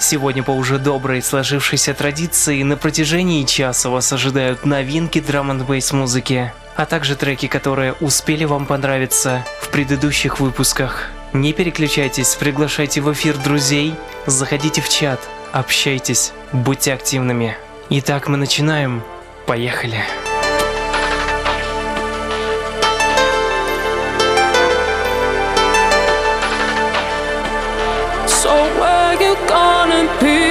Сегодня по уже доброй сложившейся традиции на протяжении часа вас ожидают новинки драм н музыки, а также треки, которые успели вам понравиться в предыдущих выпусках. Не переключайтесь, приглашайте в эфир друзей, заходите в чат, общайтесь, будьте активными. Итак, мы начинаем. Поехали. So couldn't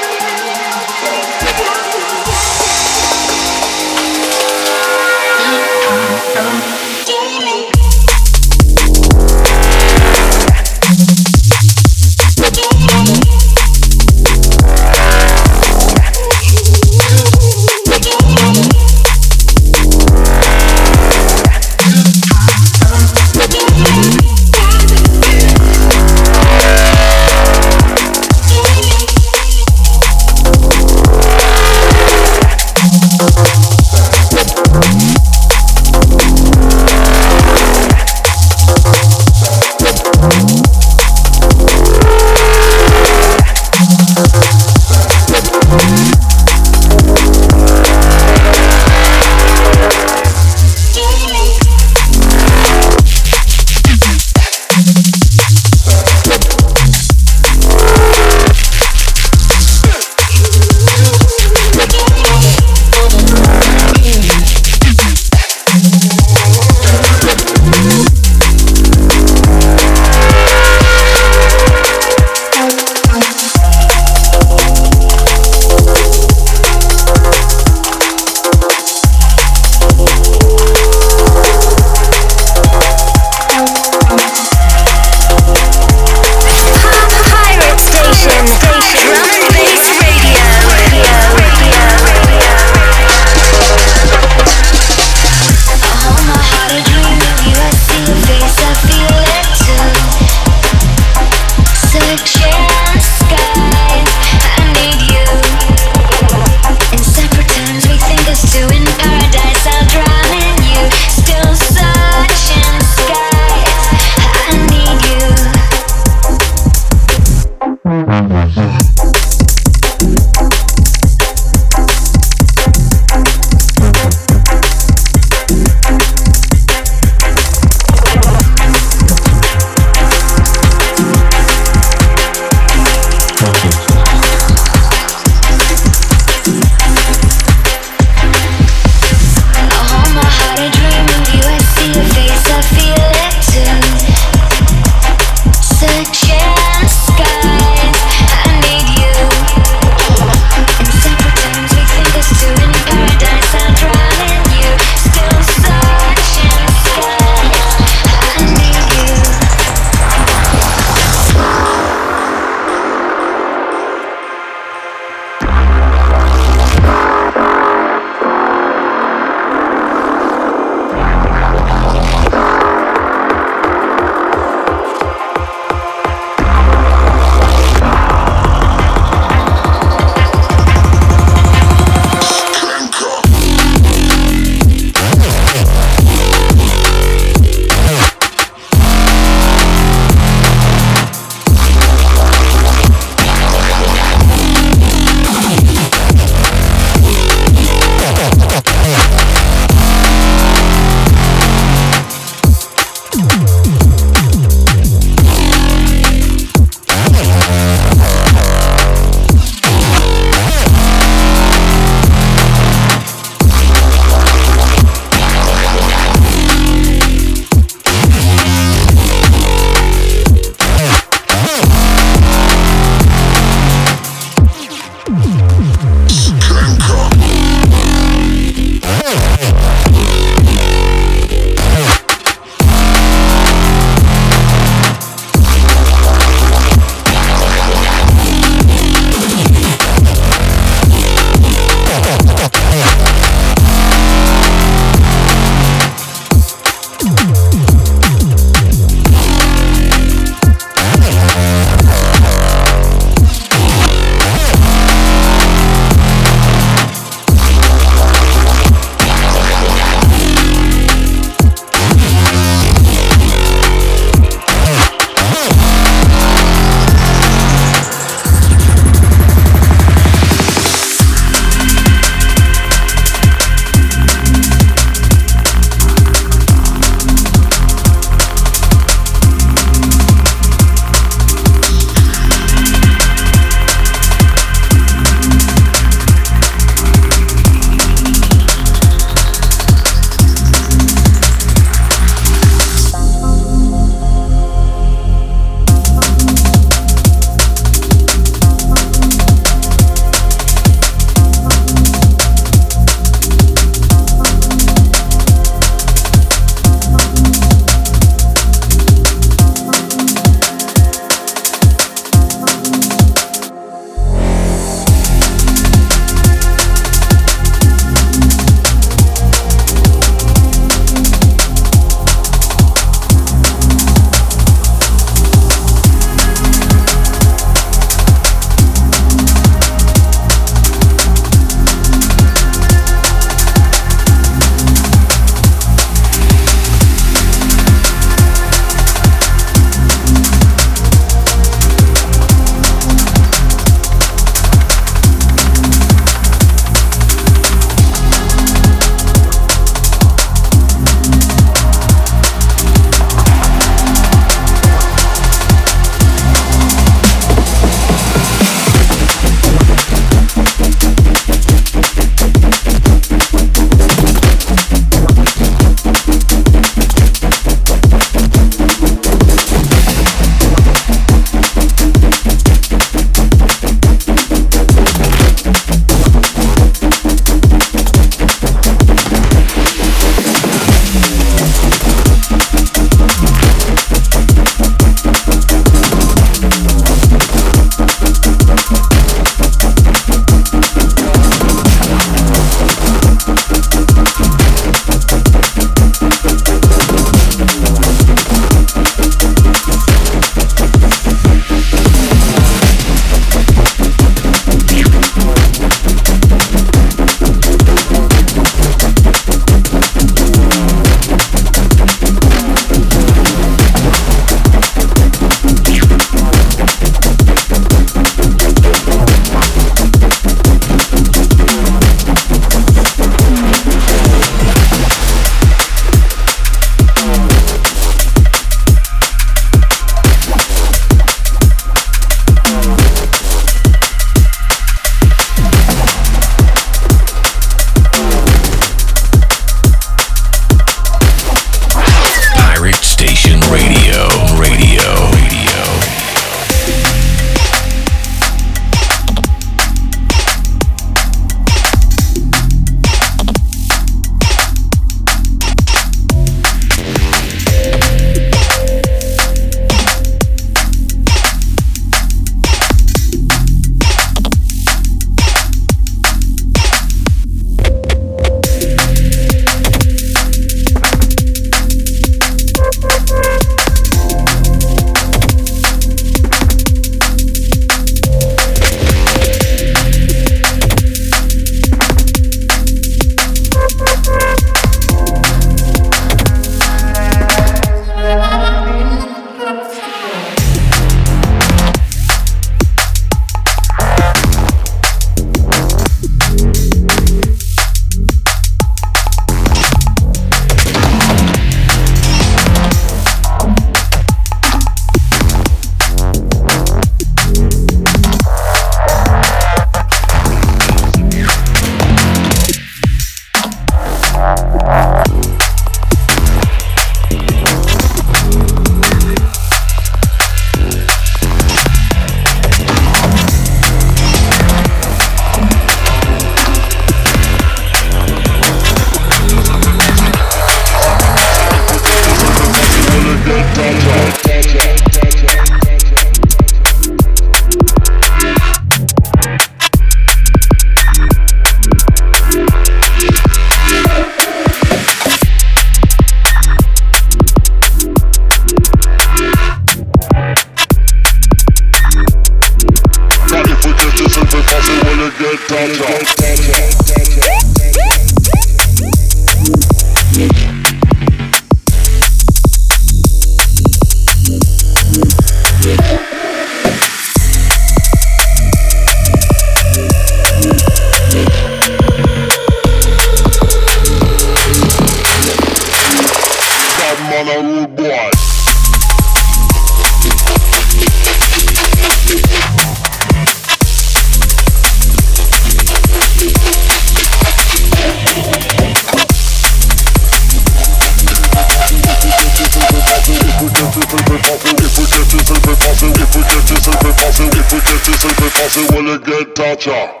culture.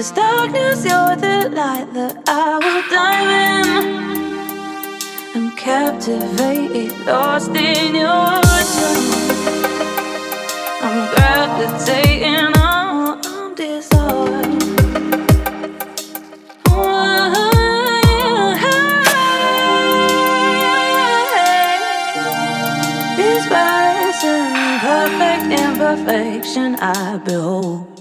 This darkness, you're the light that I will dive in. I'm captivated, lost in your charm. I'm gravitating on, I'm rising, perfect imperfection I behold.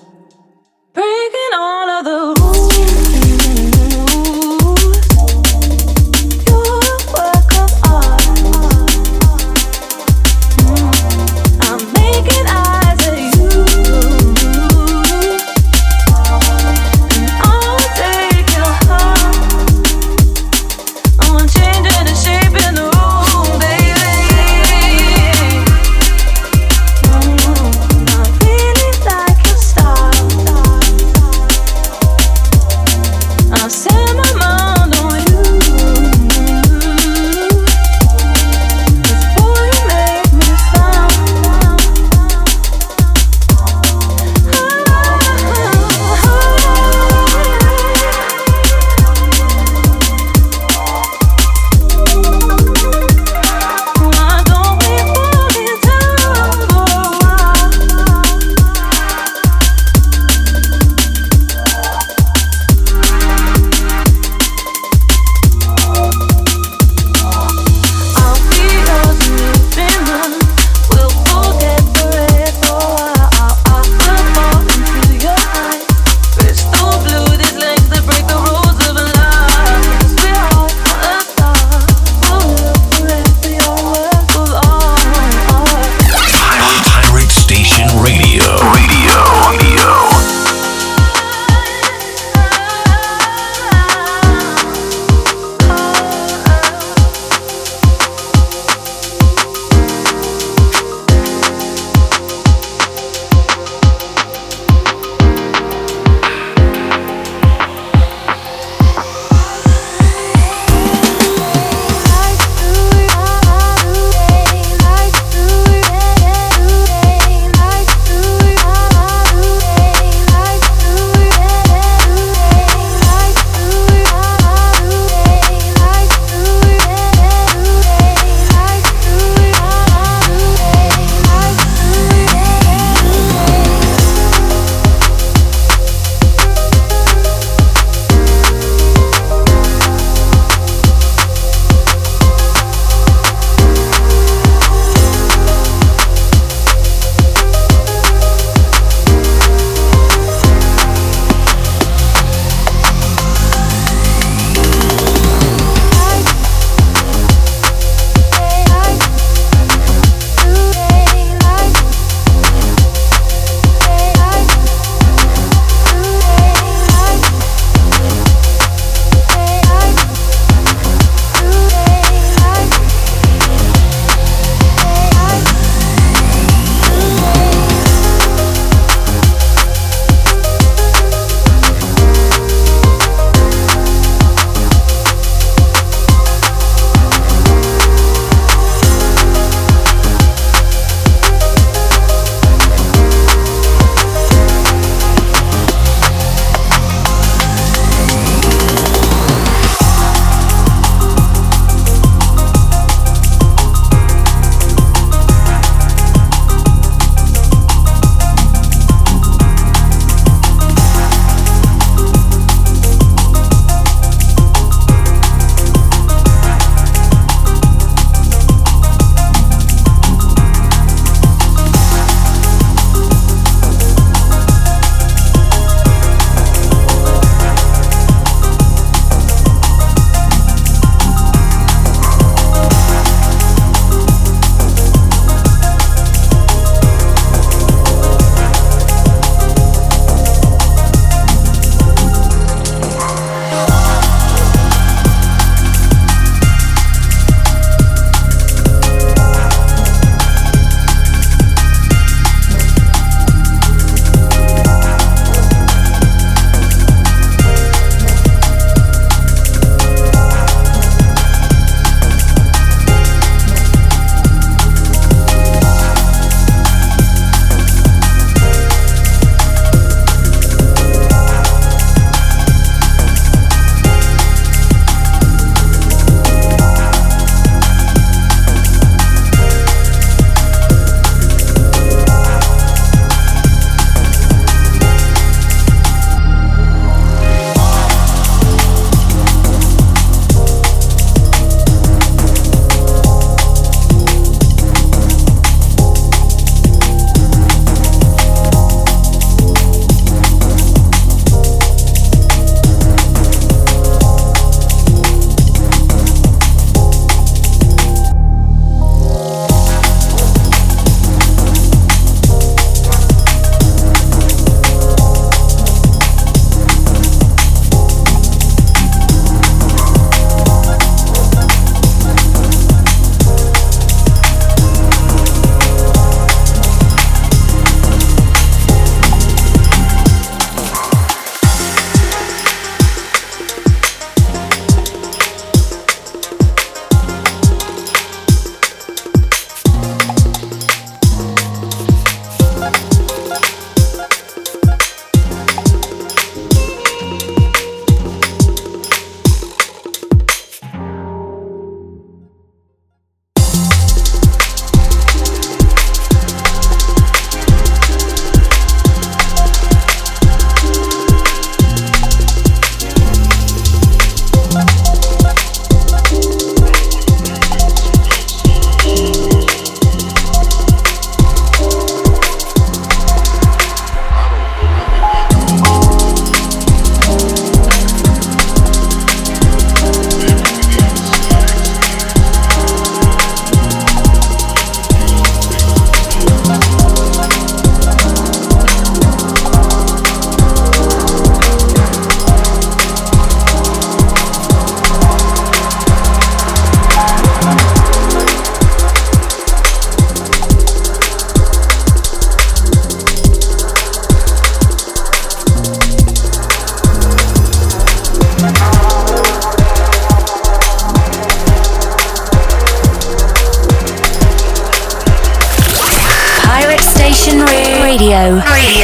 Radio.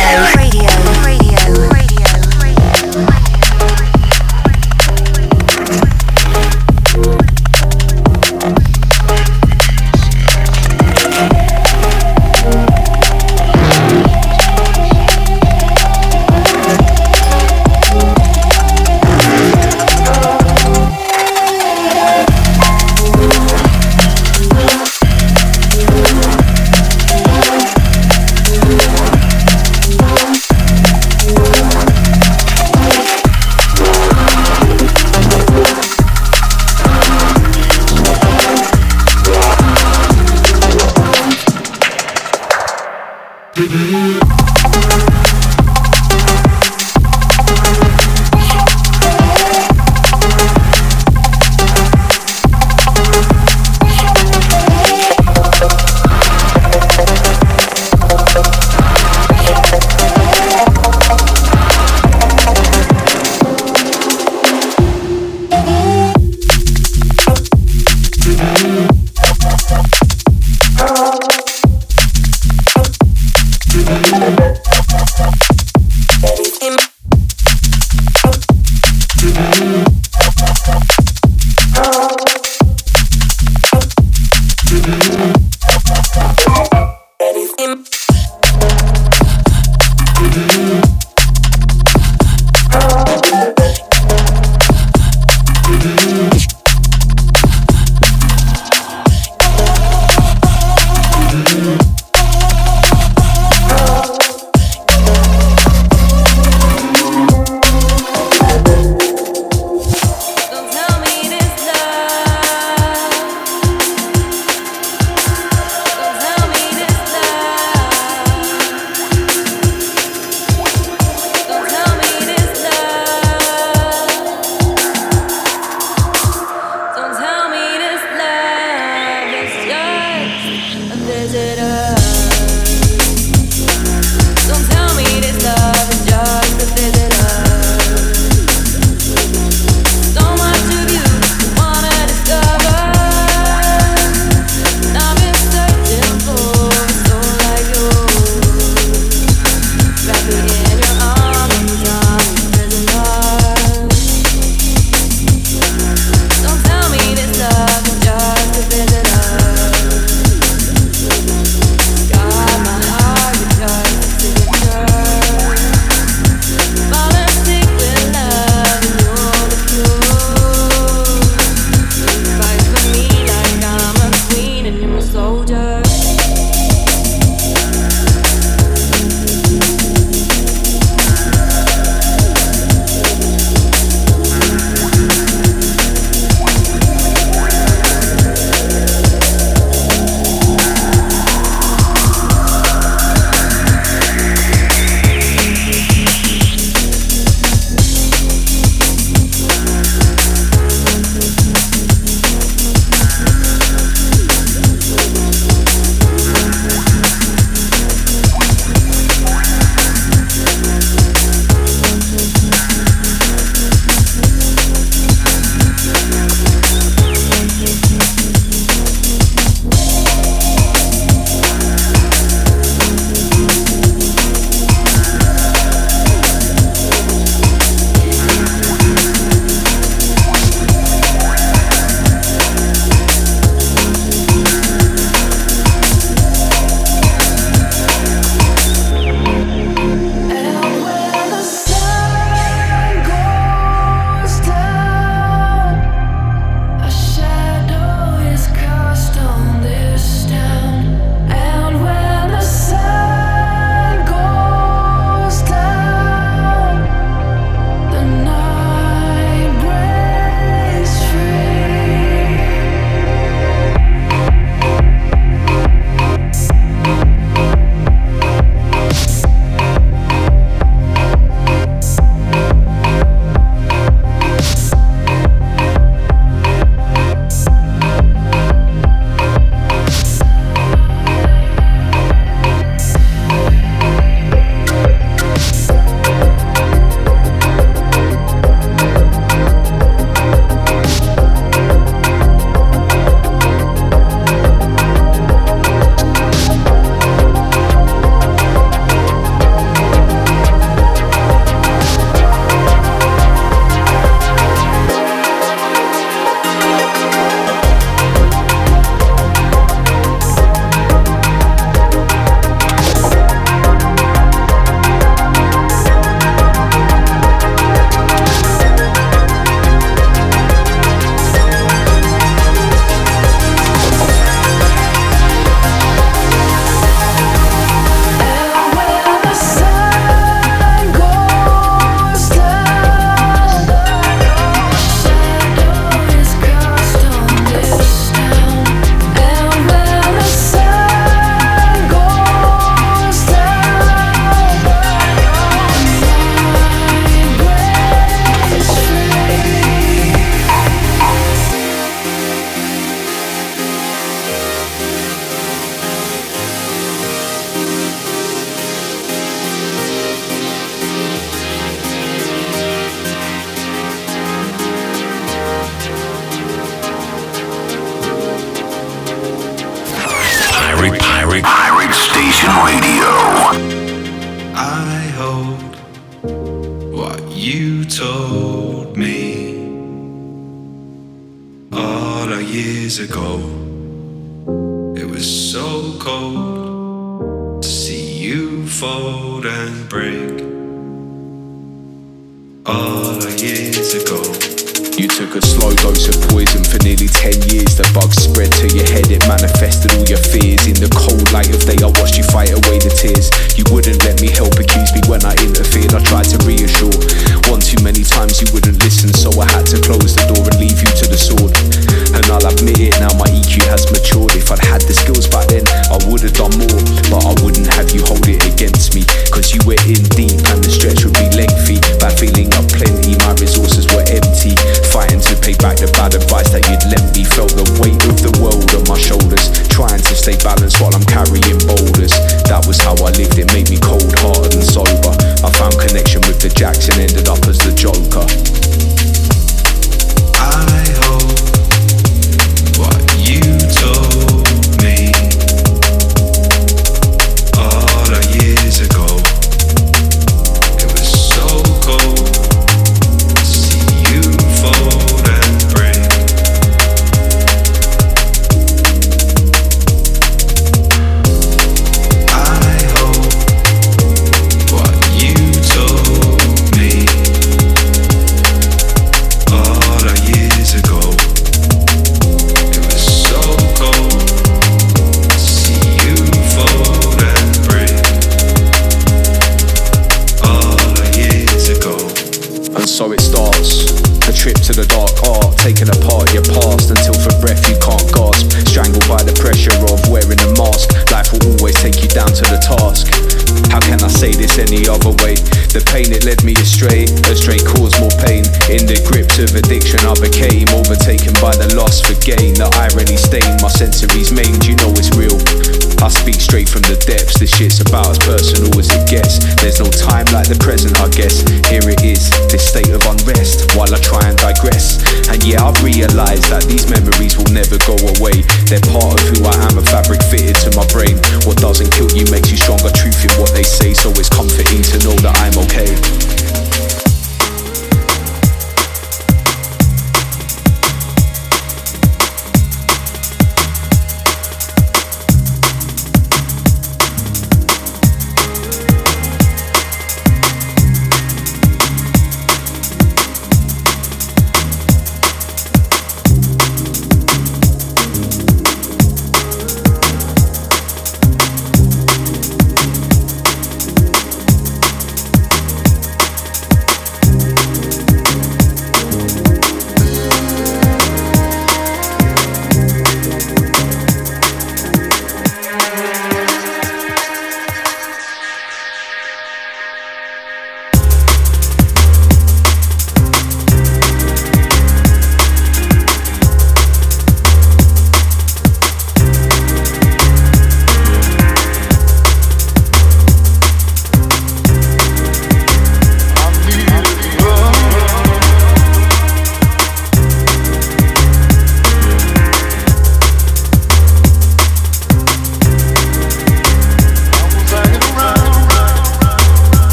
shit's about as personal as it gets. There's no time like the present, I guess. Here it is, this state of unrest, while I try and digress. And yeah, I've realised that these memories will never go away. They're part of who I am, a fabric fitted to my brain. What doesn't kill you makes you stronger, truth in what they say, so it's comforting to know that I'm okay.